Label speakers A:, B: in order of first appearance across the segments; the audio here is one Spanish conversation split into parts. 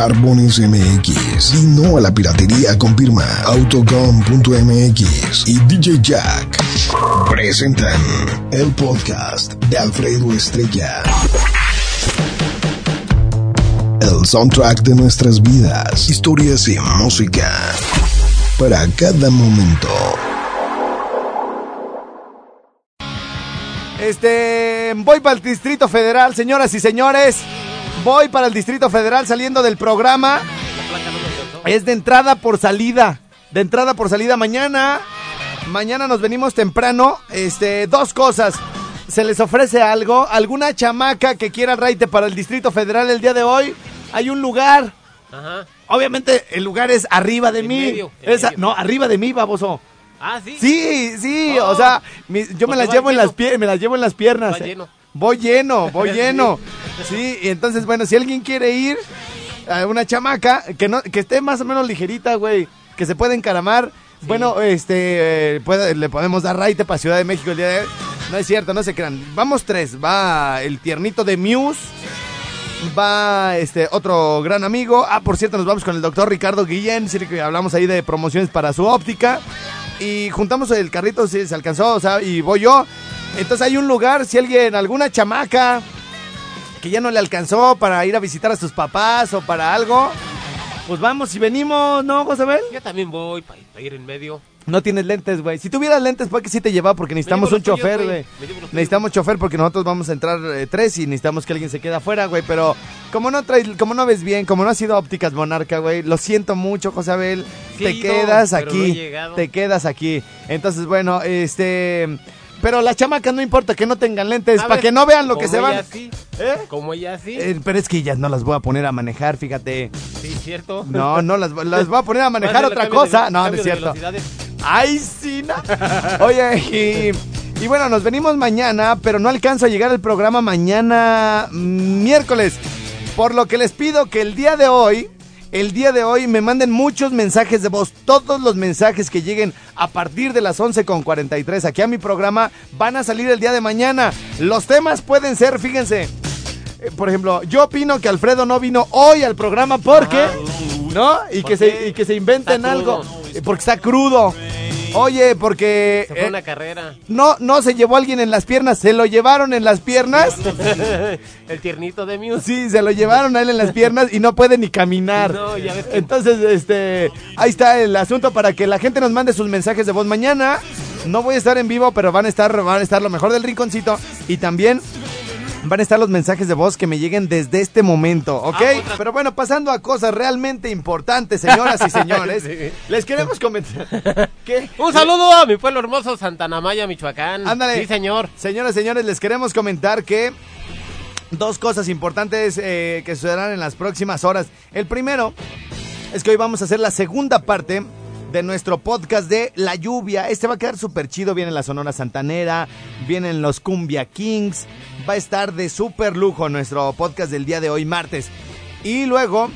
A: Barbones MX y no a la piratería con firma Autocom.mx y DJ Jack presentan el podcast de Alfredo Estrella. El soundtrack de nuestras vidas, historias y música para cada momento.
B: Este, voy para el Distrito Federal, señoras y señores. Voy para el Distrito Federal saliendo del programa. Es de entrada por salida. De entrada por salida mañana. Mañana nos venimos temprano. Este, dos cosas. Se les ofrece algo. ¿Alguna chamaca que quiera raite para el Distrito Federal el día de hoy? Hay un lugar.
C: Ajá.
B: Obviamente el lugar es arriba de
C: En
B: mí.
C: medio,
B: no, arriba de mí, baboso.
C: Ah, sí.
B: Sí, sí,
C: Oh.
B: o sea, mi- yo me las llevo en
C: lleno.
B: las piernas, me las llevo en las piernas.
C: Va
B: eh. Voy lleno, voy lleno. Sí, y entonces, bueno, si alguien quiere ir a una chamaca que no que esté más o menos ligerita, güey, que se puede encaramar, bueno, este eh, puede- le podemos dar raite para Ciudad de México el día de hoy. No es cierto, no se crean. Vamos tres, va el tiernito de Muse. Va este otro gran amigo. Ah, por cierto, nos vamos con el doctor Ricardo Guillén. Hablamos ahí de promociones para su óptica. Y juntamos el carrito, si se alcanzó, o sea, y voy yo. Entonces hay un lugar, si alguien, alguna chamaca que ya no le alcanzó para ir a visitar a sus papás o para algo, pues vamos y venimos, ¿no, Josabel?
C: Yo también voy para ir en medio.
B: No tienes lentes, güey. Si tuvieras lentes, pues que sí te lleva porque necesitamos un chofer,
C: güey.
B: Necesitamos chofer porque nosotros vamos a entrar eh, tres y necesitamos que alguien se quede afuera, güey. Pero como no traes, como no ves bien, como no has sido ópticas monarca, güey, lo siento mucho, José Abel.
C: Sí,
B: te quedas
C: no
B: aquí. te quedas aquí. Entonces, bueno, este. Pero las chamacas no importa que no tengan lentes,
C: A
B: para que no vean lo que se van.
C: sí,
B: ¿Eh?
C: Como ella sí.
B: Eh, pero es que ellas no las voy a poner a manejar, fíjate.
C: sí, cierto.
B: No, no, las, las voy a poner a manejar otra
C: de-
B: cosa. no, no es cierto. ¡Ay, sí! no. Oye, y, y bueno, nos venimos mañana, pero no alcanzo a llegar al programa mañana mm, miércoles. Por lo que les pido que el día de hoy, el día de hoy me manden muchos mensajes de voz. Todos los mensajes que lleguen a partir de las 11.43 aquí a mi programa van a salir el día de mañana. Los temas pueden ser, fíjense. eh, Por ejemplo, yo opino que Alfredo no vino hoy al programa porque, ¿no? Y que,
C: ¿Por
B: se,
C: qué?
B: y que se inventen algo. Eh, Porque está crudo. Oye, porque
C: Se fue
B: eh,
C: una carrera.
B: no, no se llevó alguien en las piernas, se lo llevaron en las piernas.
C: El tiernito de Muse.
B: Sí, se lo llevaron a él en las piernas y no puede ni caminar.
C: No, ya ves que-
B: Entonces, este, ahí está el asunto para que la gente nos mande sus mensajes de voz mañana. No voy a estar en vivo, pero van a estar, van a estar lo mejor del rinconcito y también van a estar los mensajes de voz que me lleguen desde este momento, ¿ok?
C: Ah, otra-
B: Pero bueno, pasando a cosas realmente importantes, señoras y señores,
C: Sí.
B: les queremos comentar que
C: Un saludo a mi pueblo hermoso, Santana Maya, Michoacán.
B: Ándale.
C: Sí, señor.
B: Señoras y señores, les queremos comentar que dos cosas importantes eh, que sucederán en las próximas horas. El primero es que hoy vamos a hacer la segunda parte de nuestro podcast de La Lluvia. Este va a quedar súper chido. Viene la Sonora Santanera, vienen los Cumbia Kings. Va a estar de súper lujo nuestro podcast del día de hoy, martes. Y luego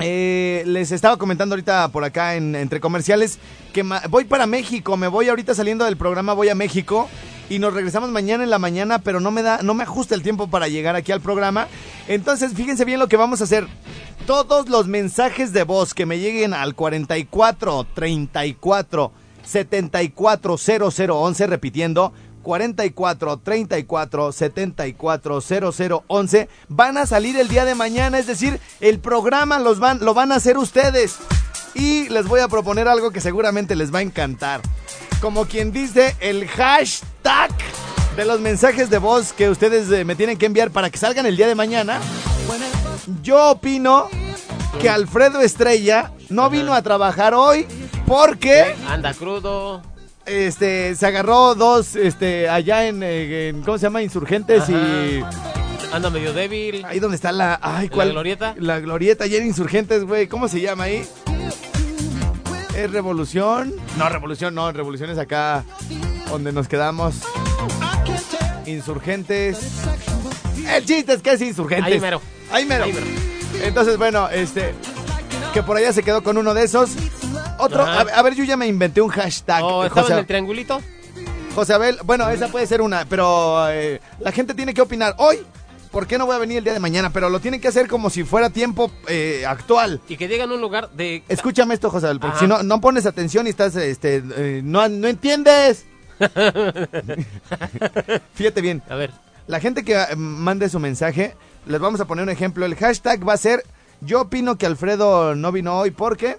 B: eh, les estaba comentando ahorita por acá en, entre comerciales que voy para México, me voy ahorita saliendo del programa, voy a México y nos regresamos mañana en la mañana, pero no me da, no me ajusta el tiempo para llegar aquí al programa. Entonces, fíjense bien lo que vamos a hacer. Todos los mensajes de voz que me lleguen al 44 34 74 0011, repitiendo, 44 34 74 0011 van a salir el día de mañana, es decir, el programa los van, lo van a hacer ustedes. Y les voy a proponer algo que seguramente les va a encantar. Como quien dice, el hashtag de los mensajes de voz que ustedes eh, me tienen que enviar para que salgan el día de mañana. Yo opino que Alfredo Estrella no vino a trabajar hoy Porque
C: Anda crudo.
B: este se agarró dos este allá en, en- ¿cómo se llama? Insurgentes y
C: Anda medio débil.
B: ahí donde está la ay,
C: ¿La
B: ¿cuál?
C: glorieta?
B: La glorieta allá en Insurgentes, güey. ¿Cómo se llama ahí? ¿Es Revolución? No, Revolución no, Revolución es acá donde nos quedamos. Insurgentes. El chiste es que es Insurgentes.
C: Ahí mero.
B: Ahí mero.
C: Ahí mero.
B: Entonces, bueno, este que por allá se quedó con uno de esos. Otro, a, a ver, yo ya me inventé un hashtag.
C: ¿O estaba
B: José,
C: en el triangulito?
B: José Abel, bueno, esa puede ser una, pero eh, la gente tiene que opinar. Hoy, ¿por qué no voy a venir el día de mañana? Pero lo tienen que hacer como si fuera tiempo eh, actual.
C: Y que llegan a un lugar de...
B: Escúchame esto, José Abel, porque
C: Ajá.
B: si no, no pones atención y estás, este, eh, no, no entiendes. Fíjate bien,
C: A ver.
B: La gente que eh, mande su mensaje, les vamos a poner un ejemplo. El hashtag va a ser, yo opino que Alfredo no vino hoy porque...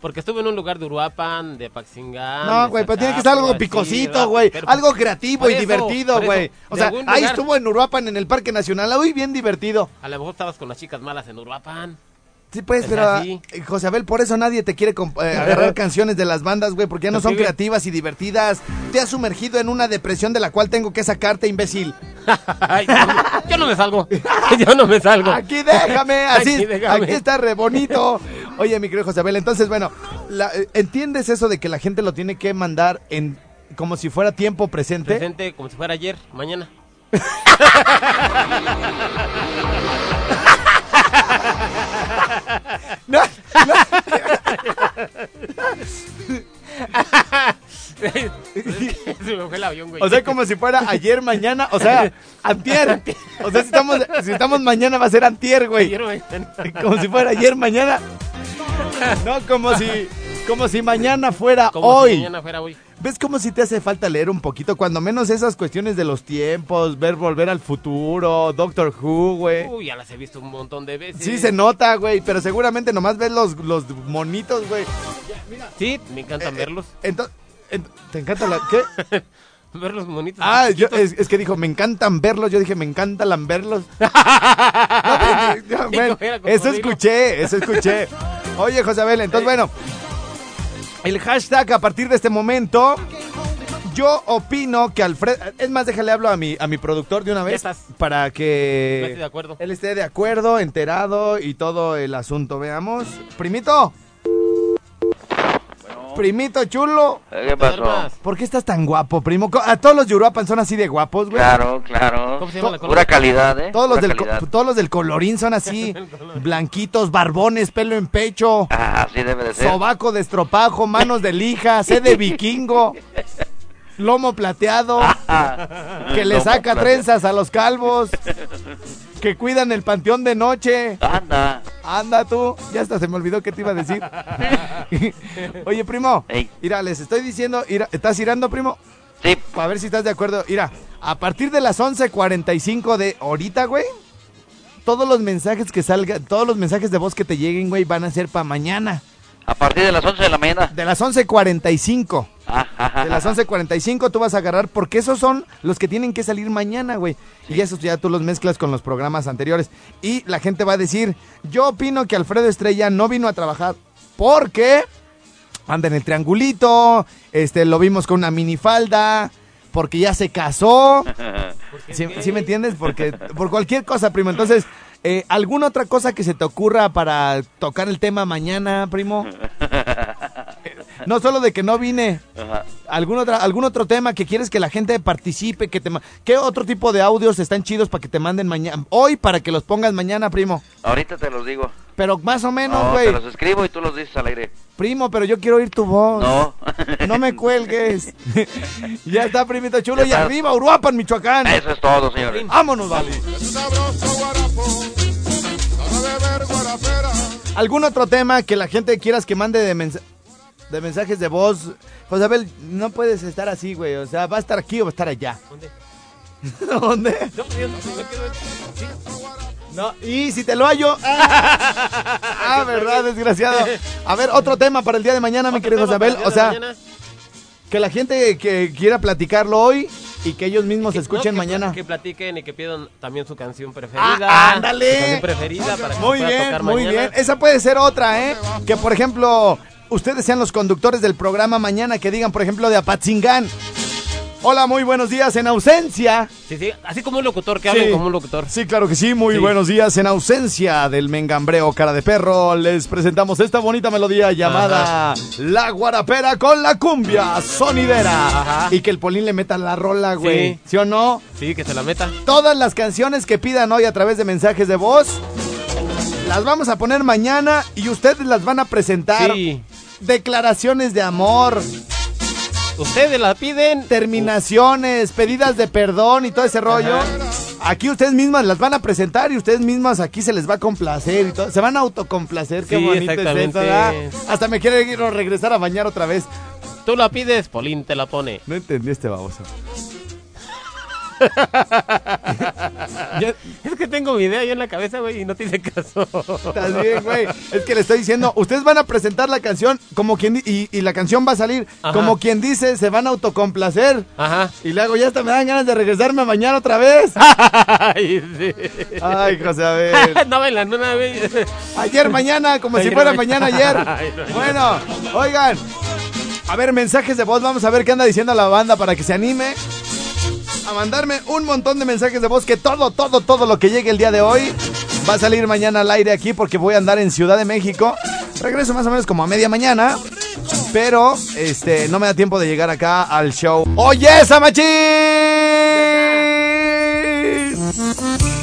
C: Porque estuve en un lugar de Uruapan, de Paxingán.
B: No, güey, pero tiene que ser algo picosito, güey. Algo creativo y
C: eso,
B: divertido, güey. O sea, ahí
C: lugar.
B: estuvo en Uruapan, en el Parque Nacional. Uy, bien divertido.
C: A lo mejor estabas con las chicas malas en Uruapan.
B: Sí, pues,
C: Es
B: pero,
C: así.
B: eh, José Abel, por eso nadie te quiere eh, agarrar canciones de las bandas, güey, porque ya no
C: ¿Por
B: son creativas y divertidas. Te has sumergido en una depresión de la cual tengo que sacarte, imbécil.
C: Ay, yo no me salgo. Yo no me salgo.
B: Aquí déjame, así,
C: Aquí déjame.
B: aquí está re bonito. Oye, mi querido José Abel, entonces, bueno, la- eh, ¿entiendes eso de que la gente lo tiene que mandar en como si fuera tiempo presente?
C: Presente como si fuera ayer, mañana. Se me fue el avión, güey.
B: O sea, como si fuera ayer, mañana, o sea, antier. O sea, si estamos, si estamos mañana va a ser antier, güey. Como si fuera ayer, mañana. No, como si, como si mañana fuera
C: Como
B: hoy.
C: si mañana fuera hoy.
B: ¿Ves cómo si te hace falta leer un poquito? Cuando menos esas cuestiones de los tiempos, ver volver al futuro, Doctor Who, güey.
C: Uy, ya las he visto un montón de veces.
B: Sí se nota, güey, pero seguramente nomás ves los, los monitos, güey.
C: Sí, me encantan verlos.
B: Entonces, ¿te encanta la qué?
C: Ver los monitos.
B: Ah, yo, es, es que dijo, me encantan verlos. Yo dije, me encanta lamberlos. No, bueno, eso escuché, eso escuché. Oye, José Abel, entonces, bueno, el hashtag a partir de este momento, yo opino que Alfredo... Es más, déjale hablo a mi, a mi productor de una vez
C: estás.
B: para
C: No
B: que
C: estoy de acuerdo.
B: él esté de acuerdo, enterado y todo el asunto. Veamos. Primito. Primito chulo.
D: ¿Qué
C: ¿Te
D: pasó?
B: ¿Por qué estás tan guapo, primo? A todos los Yuruapan son así de guapos, güey.
D: Claro, claro.
C: ¿Cómo se llama la
D: Pura calidad, ¿eh?
B: Todos los,
D: Pura
B: del,
D: calidad.
B: todos los del colorín son así, blanquitos, barbones, pelo en pecho,
D: Ah, así debe de ser.
B: sobaco de estropajo, manos de lija, sed de vikingo, lomo plateado,
D: Ah,
B: que le saca
D: plateado.
B: trenzas a los calvos, que cuidan el panteón de noche.
D: Anda.
B: Anda tú, ya hasta se me olvidó qué te iba a decir. Oye, primo,
D: Ey.
B: mira, les estoy diciendo, mira, ¿estás irando, primo?
D: Sí,
B: A ver si estás de acuerdo. Mira, a partir de las 11.45 de ahorita, güey, todos los mensajes que salgan, todos los mensajes de voz que te lleguen, güey, van a ser para mañana.
D: A partir de las 11 de la mañana.
B: De las 11.45.
D: Ah,
B: De las 11.45 tú vas a agarrar, porque esos son los que tienen que salir mañana, güey. Y esos ya tú los mezclas con los programas anteriores. Y la gente va a decir, yo opino que Alfredo Estrella no vino a trabajar porque anda en el triangulito, este, lo vimos con una minifalda, porque ya se casó. ¿Sí, sí me entiendes? Porque por cualquier cosa, primo. Entonces, eh, ¿alguna otra cosa que se te ocurra para tocar el tema mañana, primo? No solo de que no vine.
D: Ajá.
B: ¿Algún, otra, ¿Algún otro tema que quieres que la gente participe? Que te, ma- ¿Qué otro tipo de audios están chidos para que te manden mañana? Hoy para que los pongas mañana, primo.
D: Ahorita te los digo.
B: Pero más o menos,
D: No,
B: güey.
D: te los escribo y tú los dices al aire.
B: Primo, pero yo quiero oír tu voz.
D: No.
B: No me cuelgues. ya está, primito chulo.
D: Ya
B: Y
D: está.
B: arriba, Uruapan, Michoacán.
D: Eso es todo, señores.
B: Vámonos, vale. ¿Algún otro tema que la gente quieras que mande de, mensa- de mensajes de voz? José Abel, no puedes estar así, güey. O sea, ¿va a estar aquí o va a estar allá?
C: ¿Dónde?
B: ¿Dónde?
C: No, yo no sí.
B: No, y si te lo hallo. Ah, verdad, desgraciado. A ver, otro tema para el día de mañana, mi querido José
C: tema para
B: Abel.
C: el
B: O sea, que la gente que quiera platicarlo hoy y que ellos mismos
C: Que-
B: escuchen
C: no, que-
B: mañana.
C: Que platiquen y que pidan también su canción preferida.
B: Ah, ándale.
C: Su canción preferida para que
B: Muy bien,
C: tocar
B: muy
C: mañana.
B: bien. Esa puede ser otra, ¿eh? Que por ejemplo, ustedes sean los conductores del programa mañana que digan, por ejemplo, de Apatzingán. Hola, muy buenos días en ausencia.
C: Sí, sí, así como un locutor, que hablen
B: Sí.
C: como un locutor.
B: Sí, claro que sí. Muy
C: Sí.
B: buenos días en ausencia del mengambreo cara de perro. Les presentamos esta bonita melodía llamada La Guarapera con la cumbia sonidera.
C: Ajá.
B: Y que el Polín le meta la rola, güey.
C: Sí.
B: ¿Sí o no?
C: Sí, que se la meta.
B: Todas las canciones que pidan hoy a través de mensajes de voz las vamos a poner mañana y ustedes las van a presentar.
C: Sí.
B: Declaraciones de amor,
C: Ustedes la piden.
B: terminaciones, pedidas de perdón y todo ese rollo. Aquí ustedes mismas las van a presentar y ustedes mismas aquí se les va a complacer y todo. Se van a autocomplacer, qué
C: Sí,
B: bonito es ¿verdad? Hasta me a regresar a bañar otra vez.
C: Tú la pides, Polín te la pone.
B: No entendí este baboso.
C: Es que tengo mi idea yo en la cabeza, güey, y no tiene caso.
B: Estás bien, güey. Es que le estoy diciendo, ustedes van a presentar la canción como quien y, y la canción va a salir
C: Ajá.
B: como quien dice, se van a autocomplacer.
C: Ajá.
B: Y luego ya hasta me dan ganas de regresarme a bañar otra vez.
C: Ay, sí.
B: Ay, José, a ver.
C: no bailan una vez.
B: Ayer, mañana, como si fuera
C: mañana.
B: mañana ayer.
C: Ay, no, no.
B: Bueno, oigan. A ver, mensajes de voz. Vamos a ver qué anda diciendo la banda para que se anime a mandarme un montón de mensajes de voz. Que todo, todo, todo lo que llegue el día de hoy va a salir mañana al aire aquí porque voy a andar en Ciudad de México. Regreso más o menos como a media mañana. Pero este no me da tiempo de llegar acá al show. ¡Oye, Samachis!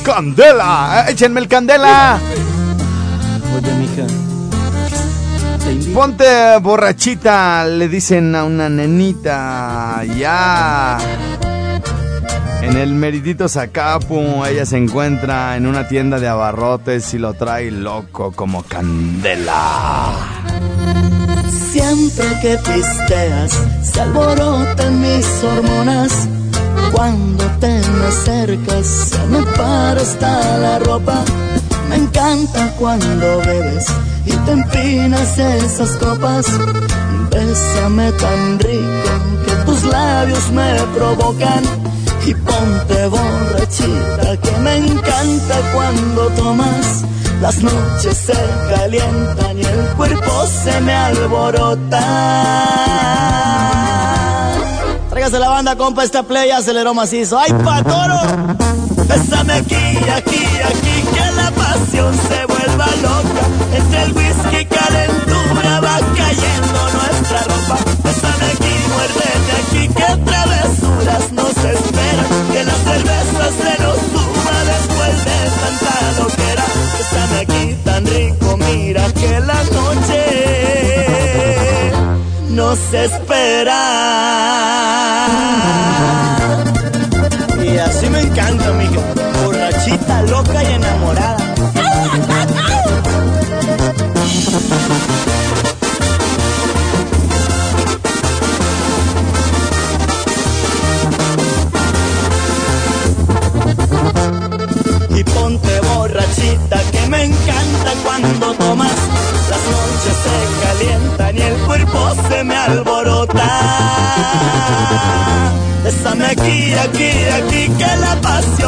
B: ¡Candela! ¡Échenme el candela!
E: Oye, mija.
B: Ponte borrachita, le dicen a una nenita. Ya. En el meritito Zacapu, ella se encuentra en una tienda de abarrotes y lo trae loco como candela.
E: Siempre que pisteas, se alborotan mis hormonas. Cuando te me acercas, se me para hasta la ropa. Me encanta cuando bebes y te empinas esas copas. Bésame tan rico que tus labios me provocan. Y ponte borrachita que me encanta cuando tomas. Las noches se calientan y el cuerpo se me alborota. Tráigase la banda, compa, esta play aceleró macizo. ¡Ay, pa' toro! Bésame aquí, aquí, aquí, que la pasión se vuelva loca. Entre el whisky calentura va cayendo nuestra ropa. Bésame aquí, muérdeme aquí, que travesuras nos que la noche nos espera. Y así me encanta, mija. Borrachita, loca y enamorada.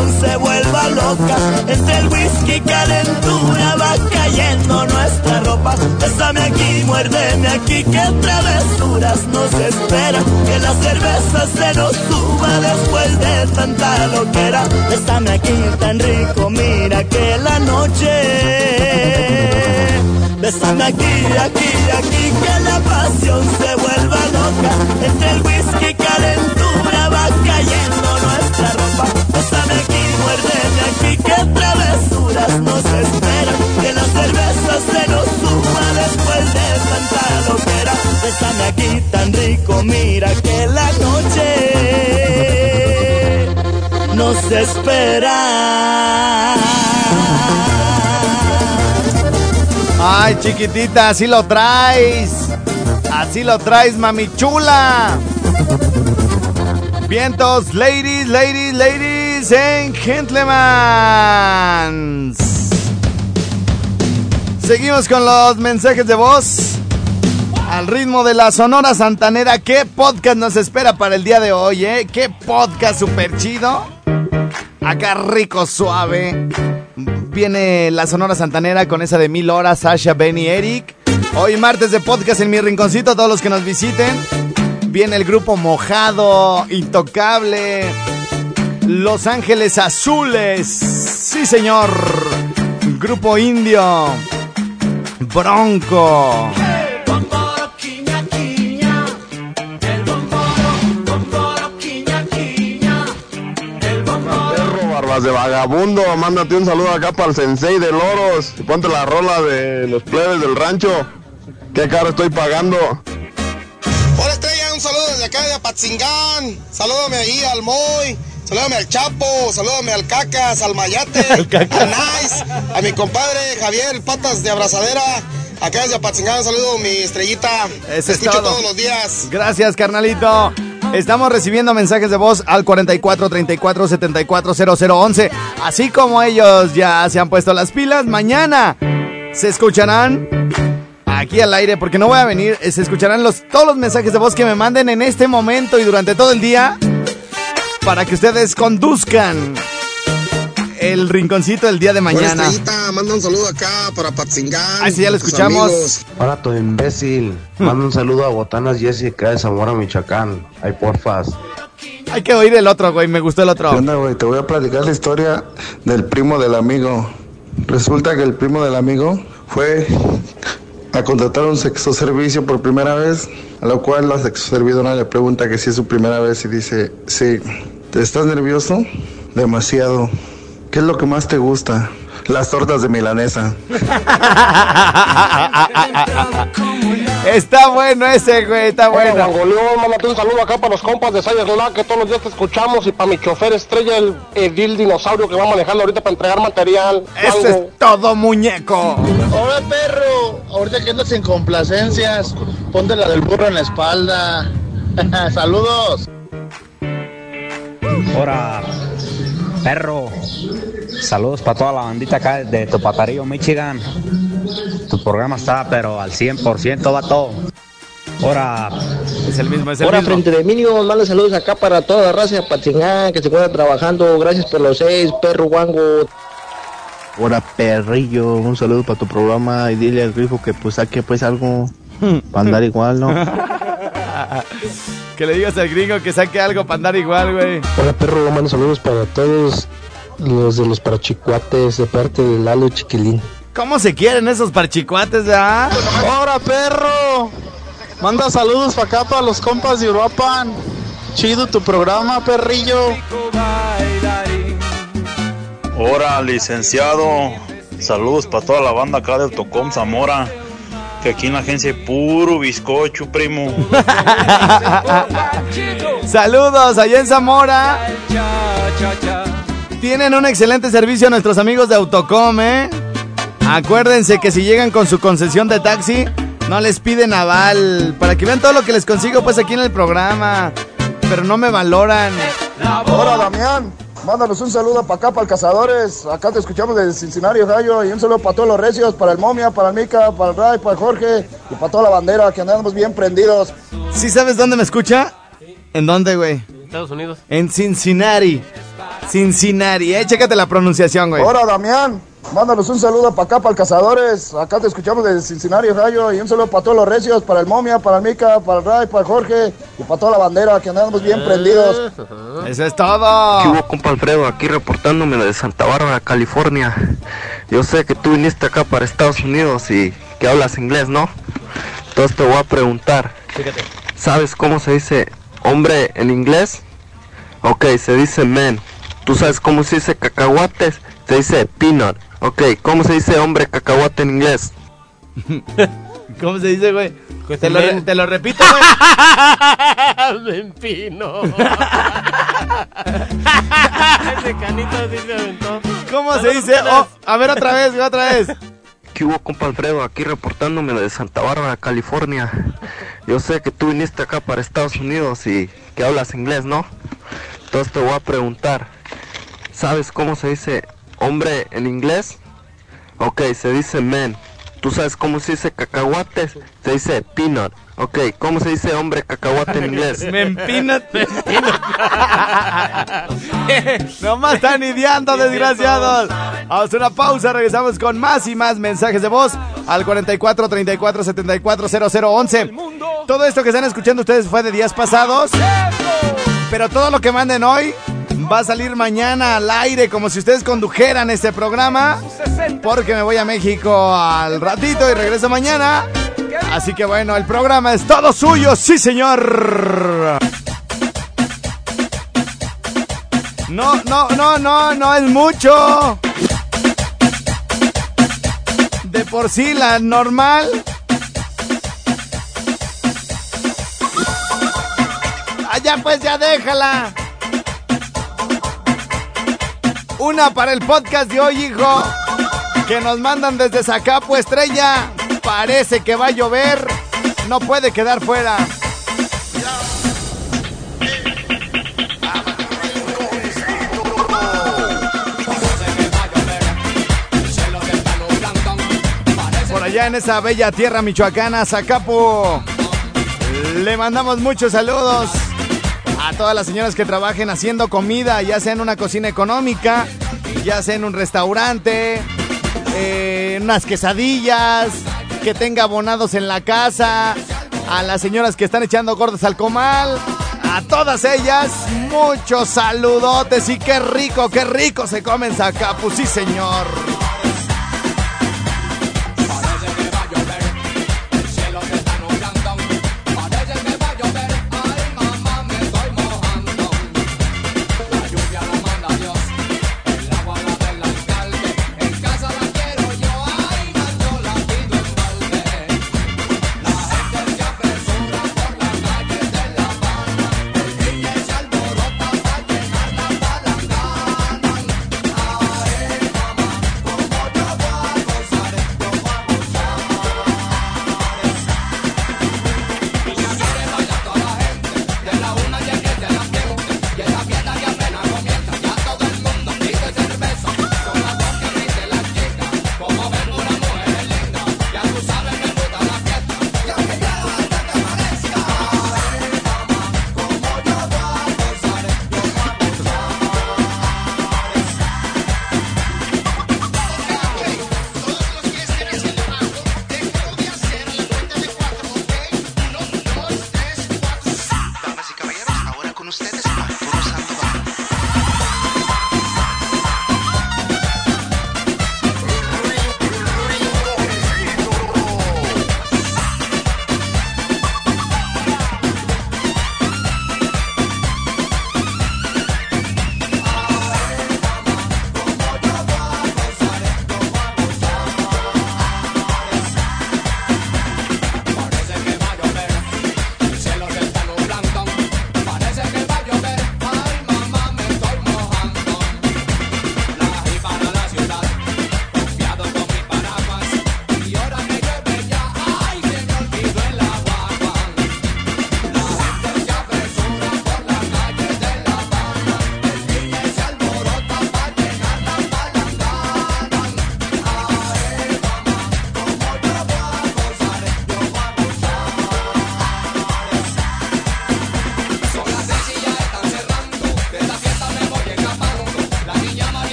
E: Pasión se vuelva loca. Entre el whisky calentura va cayendo nuestra ropa. Bésame aquí, muérdeme aquí, que travesuras nos esperan. Que la cerveza se nos suba después de tanta loquera. Bésame aquí tan rico, mira que la noche. Bésame aquí, aquí, aquí, que la pasión se vuelva loca. Entre el whisky calentura va cayendo nos espera.
B: Ay, chiquitita, así lo traes. Así lo traes, mami chula. Vientos, ladies, ladies, ladies and gentlemen. Seguimos con los mensajes de voz. Al ritmo de la Sonora Santanera, ¿qué podcast nos espera para el día de hoy, eh? ¿Qué podcast super chido? Acá rico, suave. Viene la Sonora Santanera con esa de mil horas, Sasha, Benny, Eric. Hoy martes de podcast en mi rinconcito, todos los que nos visiten. Viene el grupo Mojado, Intocable, Los Ángeles Azules. Sí, señor. Grupo Indio, Bronco.
F: Barbas de vagabundo, mándate un saludo acá para el sensei de loros y ponte la rola de los plebes del rancho. Qué caro estoy pagando.
G: Hola Estrella, un saludo desde acá de Apatzingán. Salúdame ahí al Moy, salúdame al Chapo, salúdame al Cacas, al Mayate, al Nice, a mi compadre Javier Patas de Abrazadera. Acá desde Apatzingán, saludo mi estrellita.
B: Ese
G: Te
B: es
G: escucho
B: todo.
G: todos los días.
B: Gracias, carnalito. Estamos recibiendo mensajes de voz al 44 34 74 0011. Así como ellos ya se han puesto las pilas, mañana se escucharán aquí al aire, porque no voy a venir, eh, se escucharán los, todos los mensajes de voz que me manden en este momento y durante todo el día para que ustedes conduzcan el rinconcito del día de mañana.
G: Estrellita, manda un saludo acá para Apatzingán.
B: Ah, sí, ya lo escuchamos.
H: Hola, tu imbécil. Manda un saludo a Botanas Jessica de Zamora, Michoacán. Ay, porfas.
B: Hay que oír el otro, güey, me gustó el otro.
I: ¿Qué onda, güey? Te voy a platicar la historia del primo del amigo. Resulta que el primo del amigo fue a contratar un sexo servicio por primera vez, a lo cual la sexo servidora le pregunta que si es su primera vez y dice, sí, ¿te estás nervioso? Demasiado. ¿Qué es lo que más te gusta? Las tortas de milanesa.
B: Está bueno ese, güey, está bueno.
J: León, mándate un saludo acá para los compas de Sayas Lola, que todos los días te escuchamos, y para mi chofer estrella, el Edil Dinosaurio, que va manejando ahorita para entregar material.
B: Ese es todo, muñeco.
K: Hola perro, ahorita que andas en complacencias, ponte la del burro en la espalda. Saludos.
L: Ahora, perro. Saludos para toda la bandita acá de Topatarillo, Michigan. Tu programa está, pero al 100% va todo. Ahora.
B: Es el mismo, es
M: Ahora, frente de Mínimo, manda saludos acá para toda la raza de Apatzingán que se encuentra trabajando. Gracias por los seis, perro guango.
N: Hola perrillo, un saludo para tu programa y dile al grifo que pues saque pues algo para andar igual, ¿no?
B: que le digas al gringo que saque algo para andar igual, güey.
O: Hola perro, mando saludos para todos los de los parachicuates de parte de Lalo Chiquilín.
B: ¿Cómo se quieren esos parchicuates, ah?
K: Hola perro, manda saludos para acá para los compas de Uruapan. Chido tu programa, perrillo.
P: Hola, licenciado. Saludos para toda la banda acá de Autocom Zamora. Que aquí en la agencia puro bizcocho, primo.
B: Saludos allá en Zamora. Tienen un excelente servicio nuestros amigos de Autocom, ¿eh? Acuérdense que si llegan con su concesión de taxi, no les piden aval. Para que vean todo lo que les consigo, pues aquí en el programa. Pero no me valoran.
Q: Hola Damián, mándanos un saludo para acá, para el Cazadores. Acá te escuchamos desde Cincinnati, Ohio. Y un saludo para todos los recios, para el Momia, para el Mica, para el Ray, para el Jorge y para toda la bandera, que andamos bien prendidos.
B: ¿Sí sabes dónde me escucha? ¿En dónde, güey?
C: Estados Unidos.
B: En Cincinnati. Cincinnati, eh, chécate la pronunciación, güey.
Q: Hola Damián, mándanos un saludo para acá, para el Cazadores. Acá te escuchamos desde Cincinnati, Ohio. Y un saludo para todos los recios, para el Momia, para el Mica, para el Ray, para el Jorge y para toda la bandera, que andamos bien prendidos.
B: Eso es todo.
R: ¿Qué hubo, compa Alfredo? Aquí reportándome de Santa Bárbara, California. Yo sé que tú viniste acá para Estados Unidos y que hablas inglés, ¿no? Entonces te voy a preguntar.
C: Fíjate.
R: ¿Sabes cómo se dice hombre en inglés? Ok, se dice man. ¿Tú sabes cómo se dice cacahuates? Se dice peanut. Ok, ¿cómo se dice hombre cacahuate en inglés?
B: ¿Cómo se dice, güey?
C: Pues
B: Te lo, re- te lo repito, güey.
C: Me empino. Ese canito sí se aventó.
B: ¿Cómo se dice? Oh, a ver otra vez, güey, otra vez.
R: ¿Qué hubo, compa Alfredo? Aquí reportándome de Santa Bárbara, California. Yo sé que tú viniste acá para Estados Unidos y que hablas inglés, ¿no? Entonces te voy a preguntar. ¿Sabes cómo se dice hombre en inglés? Ok, se dice man. ¿Tú sabes cómo se dice cacahuates? Se dice peanut. Ok, ¿cómo se dice hombre cacahuate en inglés?
B: Me empina. Nomás están ideando, desgraciados. Vamos a una pausa, regresamos con más y más mensajes de voz al 44 34 74 00 11. Todo esto que están escuchando ustedes fue de días pasados, pero todo lo que manden hoy va a salir mañana al aire como si ustedes condujeran este programa, porque me voy a México al ratito y regreso mañana. Así que bueno, el programa es todo suyo, sí señor. No, no, no, no, no es mucho. De por sí la normal. Allá pues ya déjala. Una para el podcast de hoy, hijo. Que nos mandan desde Zacapo Estrella. Parece que va a llover. No puede quedar fuera. Por allá en esa bella tierra michoacana, Zacapo. Le mandamos muchos saludos a todas las señoras que trabajen haciendo comida, ya sea en una cocina económica, ya sea en un restaurante, eh, unas quesadillas, que tenga abonados en la casa, a las señoras que están echando gordas al comal, a todas ellas, muchos saludotes y qué rico, qué rico se comen Zacapu, sí señor.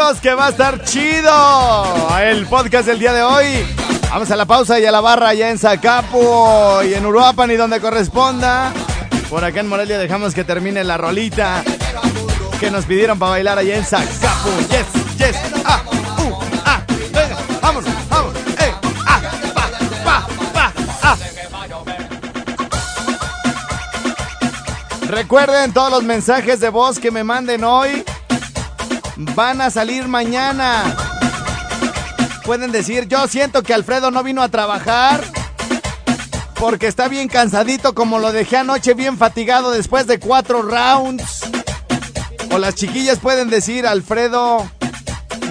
B: Que va a estar chido. El podcast del día de hoy. Vamos a la pausa y a la barra allá en Zacapo y en Uruapan y donde corresponda. Por acá en Morelia dejamos que termine la rolita que nos pidieron para bailar allá en Zacapo. Yes, yes, ah, uh, ah, venga, vámonos, vámonos, eh, ah, ah. Recuerden todos los mensajes de voz que me manden hoy van a salir mañana. Pueden decir, yo siento que Alfredo no vino a trabajar porque está bien cansadito como lo dejé anoche bien fatigado después de cuatro rounds. O las chiquillas pueden decir, Alfredo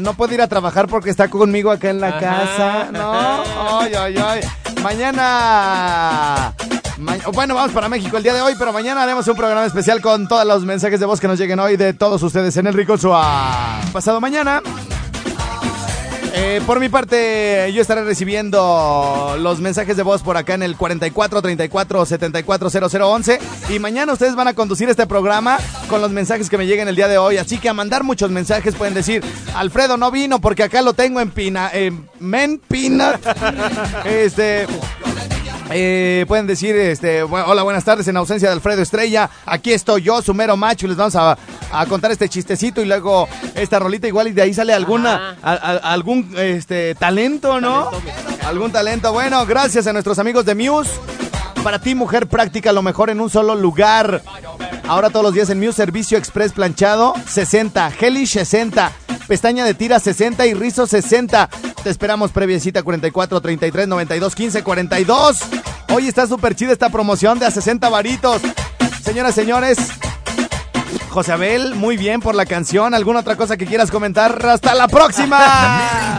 B: no puede ir a trabajar porque está conmigo acá en la casa. No, ay, ay, ay. Mañana Ma- bueno, vamos para México el día de hoy, pero mañana haremos un programa especial con todos los mensajes de voz que nos lleguen hoy de todos ustedes en el Rico Suá. Pasado mañana. Eh, por mi parte, yo estaré recibiendo los mensajes de voz por acá en el 44 34 74 0011 y mañana ustedes van a conducir este programa con los mensajes que me lleguen el día de hoy. Así que a mandar muchos mensajes pueden decir, Alfredo no vino porque acá lo tengo en Pina, en Men Peanut. Este, eh, pueden decir, este, hola, buenas tardes, en ausencia de Alfredo Estrella, aquí estoy yo, su mero macho, y les vamos a, a contar este chistecito y luego esta rolita igual y de ahí sale alguna, a- a- algún este, talento, ¿no? Algún talento. Bueno, gracias a nuestros amigos de Muse. Para ti, mujer práctica, lo mejor en un solo lugar. Ahora todos los días en Muse Servicio Express Planchado, 60. Hellish, 60. Pestaña de tira, 60. Y rizo, 60. Te esperamos previecita 44 33 92 15 42. Hoy está súper chida esta promoción de a 60 varitos. Señoras, señores, José Abel, muy bien por la canción. ¿Alguna otra cosa que quieras comentar? ¡Hasta la próxima!